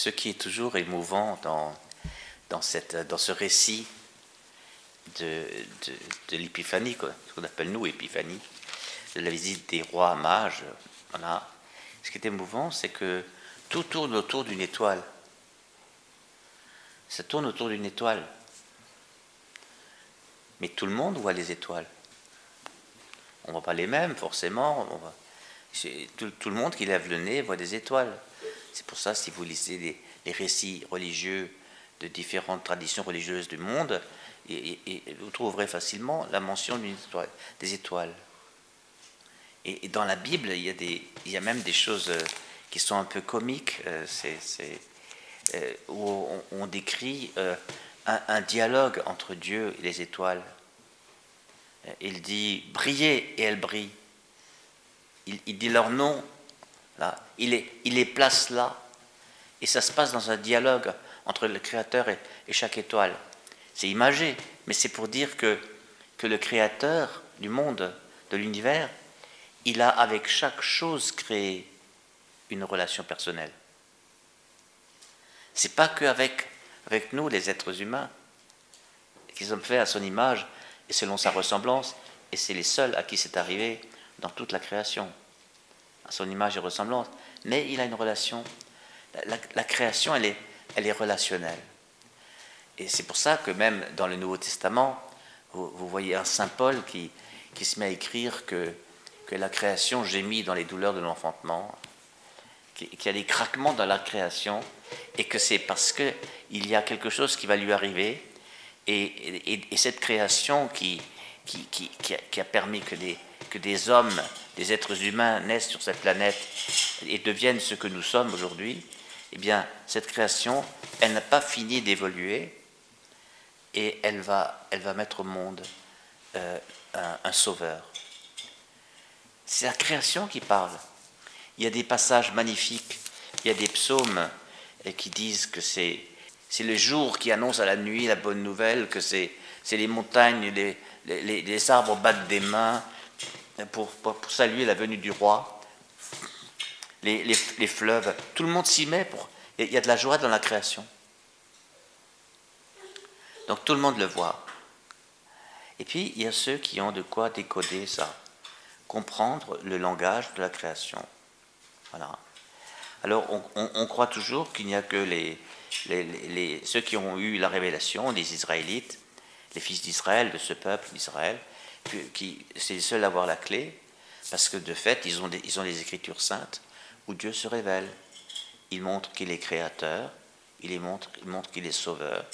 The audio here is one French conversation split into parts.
ce qui est toujours émouvant dans, ce récit de, l'épiphanie, ce qu'on appelle nous épiphanie, de la visite des rois mages. Voilà. Ce qui est émouvant, c'est que tout tourne autour d'une étoile. Ça tourne autour d'une étoile. Mais tout le monde voit les étoiles. On ne voit pas les mêmes, forcément. Tout, le monde qui lève le nez voit des étoiles. C'est pour ça, si vous lisez les, récits religieux de différentes traditions religieuses du monde, vous trouverez facilement la mention des étoiles. Et, dans la Bible, il y, a il même des choses euh, qui sont un peu comiques, euh, euh, on, décrit un, dialogue entre Dieu et les étoiles. Il dit briller et elles brillent. Il, dit leur nom, là. Il, les, il les place là. Et ça se passe dans un dialogue entre le Créateur et, chaque étoile. C'est imagé, mais c'est pour dire que, que le Créateur du monde, de l'univers, il a avec chaque chose créée une relation personnelle. C'est pas qu'avec avec nous, les êtres humains, qui sommes faits à son image et selon sa ressemblance, et c'est les seuls à qui c'est arrivé dans toute la création, son image et ressemblance. Mais il a une relation. La, création, elle est, elle est relationnelle. Et c'est pour ça que même dans le Nouveau Testament, vous, voyez un Saint Paul qui, qui se met à écrire que, que la création gémit dans les douleurs de l'enfantement, qu'il y a des craquements dans la création, et que c'est parce qu'il y a quelque chose qui va lui arriver, et, cette création qui, qui, a, permis que des, que des hommes, des êtres humains naissent sur cette planète et deviennent ce que nous sommes aujourd'hui, eh bien, cette création, elle n'a pas fini d'évoluer, et elle va, elle va mettre au monde euh, un sauveur. C'est la création qui parle. Il y a des passages magnifiques, il y a des psaumes qui disent que c'est, c'est le jour qui annonce à la nuit la bonne nouvelle, que c'est, les montagnes, les, les, arbres battent des mains pour, pour, saluer la venue du roi, les, les, fleuves, tout le monde s'y met, pour, il y a de la joie dans la création. Donc tout le monde le voit. Et puis il y a ceux qui ont de quoi décoder ça, comprendre le langage de la création. Voilà. Alors on, croit toujours qu'il n'y a que les, les, ceux qui ont eu la révélation, les Israélites, les fils d'Israël, de ce peuple d'Israël, qui c'est les seuls à avoir la clé, parce que de fait, ils ont des, ils ont des écritures saintes où Dieu se révèle. Il montre qu'il est créateur, il, montre, il montre qu'il est sauveur,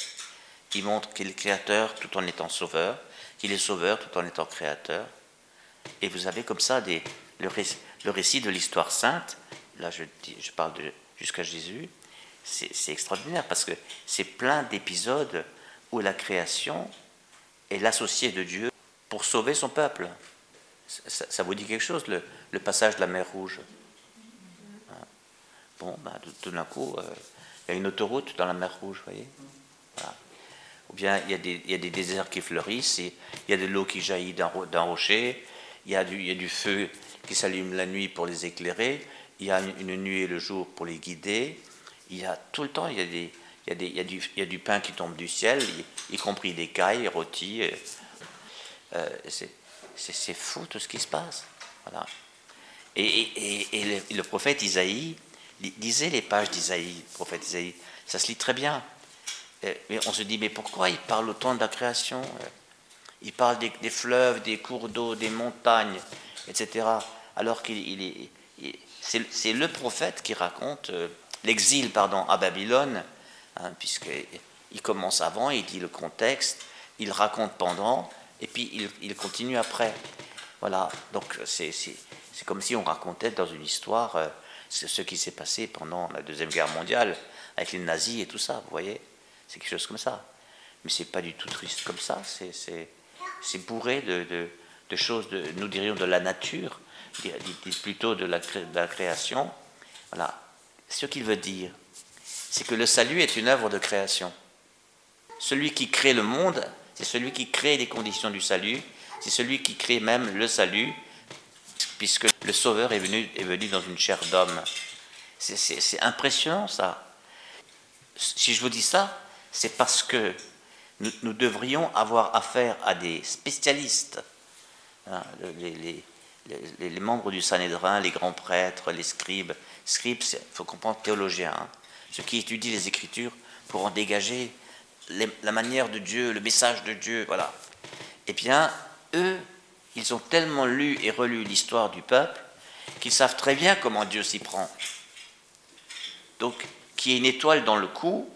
il montre qu'il est créateur tout en étant sauveur, qu'il est sauveur tout en étant créateur. Et vous avez comme ça des, le récit de l'histoire sainte là je, je parle jusqu'à Jésus, c'est extraordinaire parce que c'est plein d'épisodes où la création est l'associé de Dieu pour sauver son peuple. Ça, vous dit quelque chose, le, passage de la mer Rouge hein? Bon, ben, tout, d'un coup, euh, il y a une autoroute dans la mer Rouge, vous voyez Ou bien il y, a des, déserts qui fleurissent, il y a de l'eau qui jaillit d'un rocher, il y, a du, feu qui s'allume la nuit pour les éclairer, il y a une nuit et le jour pour les guider. Il y a tout le temps, il y a, du, pain qui tombe du ciel, y, compris des cailles, rôtis. Euh, c'est fou tout ce qui se passe. Voilà. Et, et, le, prophète Isaïe, lisez les pages d'Isaïe, prophète Isaïe, ça se lit très bien. Euh, mais on se dit, mais pourquoi il parle autant de la création Il parle des, fleuves, des cours d'eau, des montagnes, etc. Alors qu'il est, c'est le prophète qui raconte euh, l'exil à Babylone, hein, puisqu'il commence avant, il dit le contexte, il raconte pendant, et puis il, continue après. Voilà, donc c'est comme si on racontait dans une histoire euh, ce qui s'est passé pendant la Deuxième Guerre mondiale, avec les nazis et tout ça, vous voyez C'est quelque chose comme ça. Mais c'est pas du tout triste comme ça, c'est bourré de, de, choses, de, nous dirions, de la nature, plutôt de la, de la création. Voilà. Ce qu'il veut dire, c'est que le salut est une œuvre de création. Celui qui crée le monde, c'est celui qui crée les conditions du salut, c'est celui qui crée même le salut, puisque le Sauveur est venu, est venu dans une chair d'homme. C'est impressionnant ça. si je vous dis ça, c'est parce que nous, devrions avoir affaire à des spécialistes, hein, les, membres du Sanhédrin, les grands prêtres, les scribes. Scribes, il faut comprendre théologiens, hein, ceux qui étudient les Écritures pour en dégager la manière de Dieu, le message de Dieu, voilà. Eh bien, eux, ils ont tellement lu et relu l'histoire du peuple qu'ils savent très bien comment Dieu s'y prend. Donc, qu'il y ait une étoile dans le cou,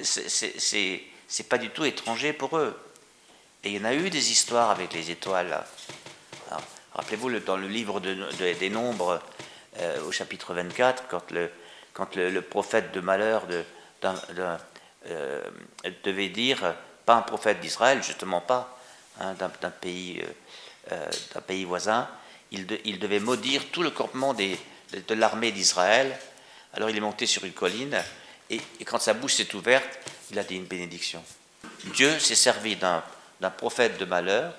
c'est pas du tout étranger pour eux. Et il y en a eu des histoires avec les étoiles. Rappelez-vous, dans le livre des Nombres, euh, au chapitre 24, quand le, prophète de malheur de, euh, devait dire, pas un prophète d'Israël, justement pas, hein, d'un pays, euh, d'un pays voisin, il, devait maudire tout le campement de, l'armée d'Israël. Alors il est monté sur une colline, et quand sa bouche s'est ouverte, il a dit une bénédiction. Dieu s'est servi d'un prophète de malheur,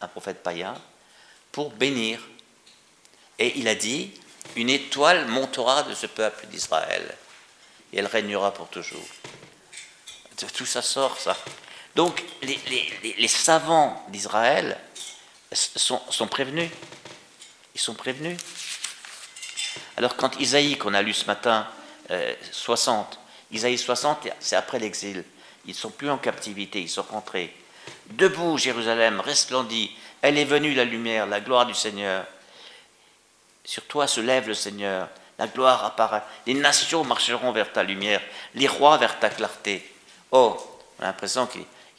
un prophète païen, pour bénir. Et il a dit, une étoile montera de ce peuple d'Israël, et elle régnera pour toujours. Tout ça sort, ça. Donc, les, savants d'Israël sont, prévenus. Ils sont prévenus. Alors, quand Isaïe, qu'on a lu ce matin, 60, euh, Isaïe 60, c'est après l'exil. Ils ne sont plus en captivité, ils sont rentrés. Debout, Jérusalem, resplendit, elle est venue la lumière, la gloire du Seigneur. Sur toi se lève le Seigneur, la gloire apparaît. Les nations marcheront vers ta lumière, les rois vers ta clarté. Oh, on a l'impression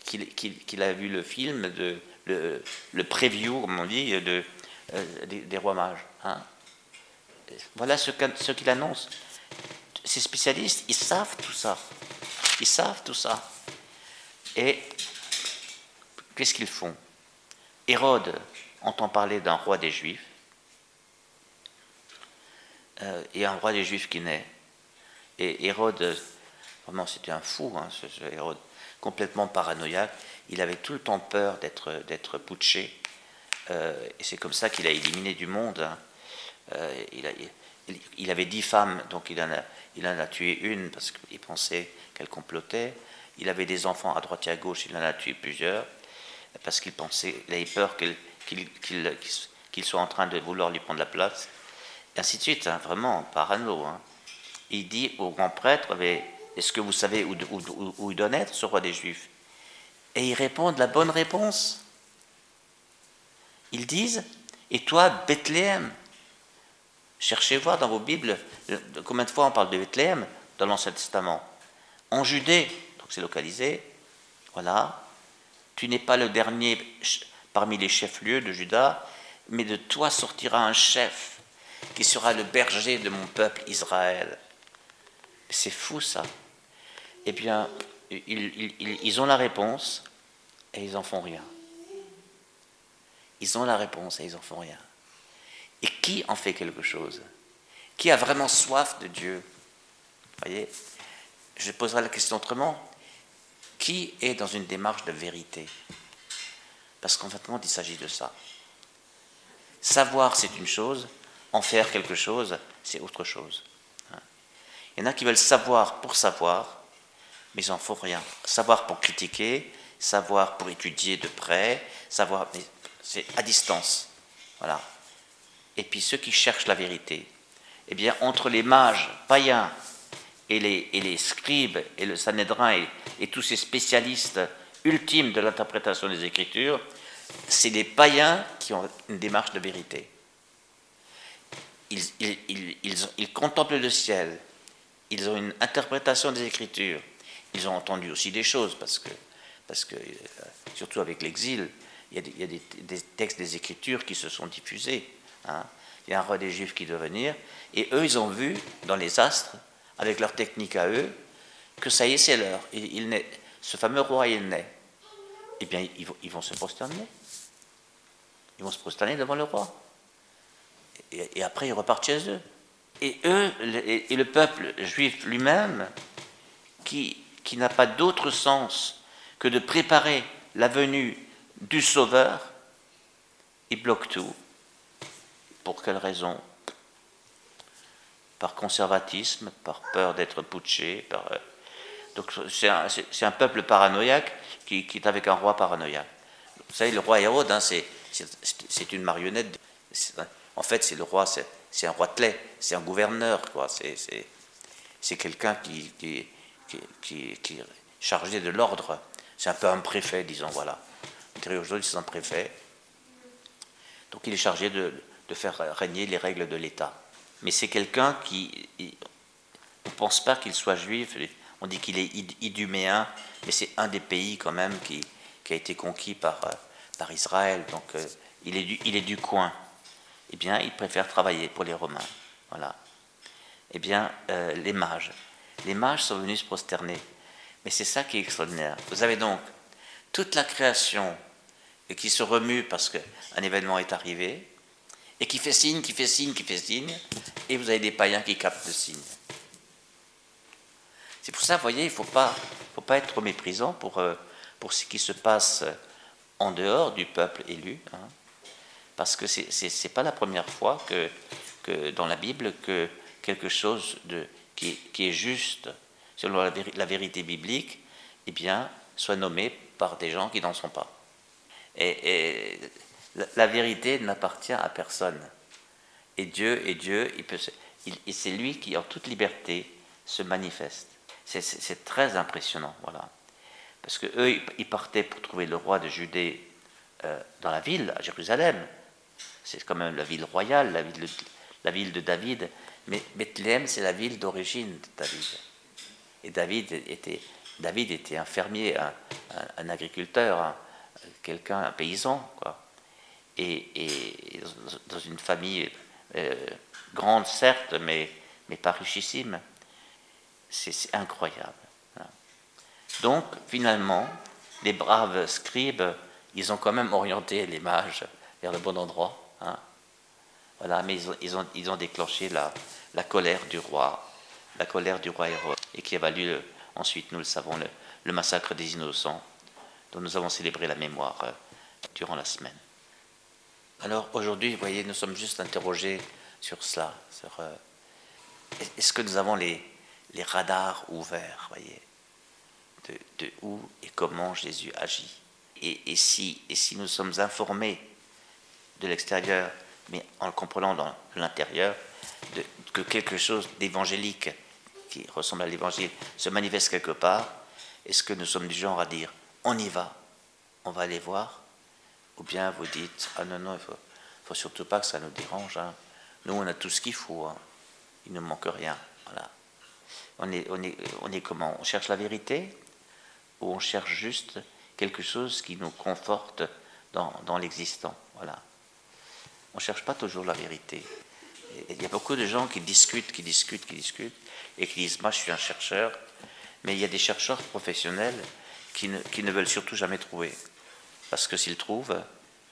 qu'il a vu le film, de, le, preview, comme on dit, euh, des, rois mages. Hein. Voilà ce qu'il annonce. Ces spécialistes, ils savent tout ça. Ils savent tout ça. Et qu'est-ce qu'ils font? Hérode entend parler d'un roi des Juifs, euh, et un roi des Juifs qui naît. Et Hérode, vraiment c'était un fou, hein, ce, Hérode, complètement paranoïaque, il avait tout le temps peur d'être, putché, euh, et c'est comme ça qu'il a éliminé du monde. Hein. Euh, il, avait dix femmes, donc il en, a, il en a tué une parce qu'il pensait qu'elle complotait. Il avait des enfants à droite et à gauche, il en a tué plusieurs parce qu'il pensait, il avait peur qu'il soit en train de vouloir lui prendre la place, et ainsi de suite, hein, vraiment parano. Il dit au grand prêtre, est-ce que vous savez où, il doit être, ce roi des Juifs Et ils répondent la bonne réponse. Ils disent, et toi, Bethléem Cherchez voir dans vos Bibles combien de fois on parle de Bethléem dans l'Ancien Testament? En Judée, donc c'est localisé, voilà, tu n'es pas le dernier parmi les chefs-lieux de Juda, mais de toi sortira un chef qui sera le berger de mon peuple Israël. C'est fou ça. Eh bien, ils, ont la réponse et ils n'en font rien. Ils ont la réponse et ils n'en font rien. Et qui en fait quelque chose? Qui a vraiment soif de Dieu? Voyez Je poserai la question autrement qui est dans une démarche de vérité? Parce qu'en fait, il s'agit de ça? Savoir, c'est une chose, en faire quelque chose, c'est autre chose. Hein? Il y en a qui veulent savoir pour savoir, mais ils n'en font rien. Savoir pour critiquer, savoir pour étudier de près, savoir, c'est à distance. Voilà. Et puis ceux qui cherchent la vérité, eh bien, entre les mages païens et les, et les scribes et le Sanhédrin et, tous ces spécialistes ultimes de l'interprétation des Écritures, c'est les païens qui ont une démarche de vérité. Ils, ils, ils, contemplent le ciel, ils ont une interprétation des Écritures, ils ont entendu aussi des choses, parce que, parce que euh, surtout avec l'exil, il y a, des, il textes des Écritures qui se sont diffusés. Hein. Il y a un roi des Juifs qui doit venir, et eux, ils ont vu dans les astres avec leur technique à eux, que ça y est, c'est l'heure. Il, ce fameux roi, il naît. Eh bien, ils vont, ils vont, se prosterner. Ils vont se prosterner devant le roi. Et, après, ils repartent chez eux. Et eux, et, le peuple juif lui-même, qui, qui n'a pas d'autre sens que de préparer la venue du Sauveur, ils bloquent tout. Pour quelle raison? Par conservatisme, par peur d'être putché, par, euh, Donc c'est un, peuple paranoïaque qui, est avec un roi paranoïaque. Vous savez, le roi Hérode, hein, c'est une marionnette. En fait, c'est le roi, c'est un roi c'est un gouverneur. C'est quelqu'un qui, qui, qui, est chargé de l'ordre. C'est un peu un préfet, disons, voilà. Aujourd'hui, c'est un préfet. Donc il est chargé de, faire régner les règles de l'État. Mais c'est quelqu'un qui. On ne pense pas qu'il soit juif. On dit qu'il est iduméen, mais c'est un des pays quand même qui, a été conquis par, Israël. Donc euh, il, est du, il est du coin. Eh bien, il préfère travailler pour les Romains. Voilà. Eh bien, euh, les mages. Les mages sont venus se prosterner. Mais c'est ça qui est extraordinaire. Vous avez donc toute la création qui se remue parce qu'un événement est arrivé, et qui fait signe, qui fait signe, qui fait signe, et vous avez des païens qui captent le signe. C'est pour ça, vous voyez, il ne faut pas, faut pas être méprisant pour, euh, pour ce qui se passe en dehors du peuple élu, hein. parce que ce n'est pas la première fois que, que dans la Bible que quelque chose de, qui, est juste selon la, vérité biblique, eh bien, soit nommé par des gens qui n'en sont pas. Et, et la, vérité n'appartient à personne. Et Dieu est Dieu, c'est lui qui, en toute liberté, se manifeste. C'est très impressionnant, voilà. Parce que eux, ils partaient pour trouver le roi de Judée euh, dans la ville, à Jérusalem. C'est quand même la ville royale, la ville de David. Mais Bethléem, c'est la ville d'origine de David. Et David était, David était un fermier, un, agriculteur, quelqu'un, un paysan, quoi et, dans une famille euh, grande certes, mais, mais pas richissime. C'est incroyable. Donc finalement, les braves scribes, ils ont quand même orienté les mages vers le bon endroit. Hein. Voilà, mais ils ont, déclenché la, colère du roi, la colère du roi Hérode, et qui a valu ensuite, nous le savons, le, massacre des innocents, dont nous avons célébré la mémoire euh, durant la semaine. Alors aujourd'hui, vous voyez, nous sommes juste interrogés sur cela. Euh, est-ce que nous avons les, radars ouverts, voyez, de, où et comment Jésus agit? Et si nous sommes informés de l'extérieur, mais en le comprenant dans l'intérieur, que quelque chose d'évangélique qui ressemble à l'évangile se manifeste quelque part, est-ce que nous sommes du genre à dire on y va, on va aller voir? Ou bien vous dites, ah non, non, il faut, faut, surtout pas que ça nous dérange. Hein. Nous, on a tout ce qu'il faut. Hein. Il ne manque rien. Voilà. On est comment? On cherche la vérité ou on cherche juste quelque chose qui nous conforte dans, dans l'existant Voilà. On ne cherche pas toujours la vérité. Il y a beaucoup de gens qui discutent, qui discutent, qui discutent, et qui disent, moi je suis un chercheur, mais il y a des chercheurs professionnels qui ne, qui ne veulent surtout jamais trouver. Parce que s'ils trouvent,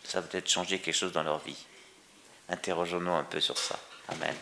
ça va peut-être changer quelque chose dans leur vie. Interrogeons-nous un peu sur ça. Amen.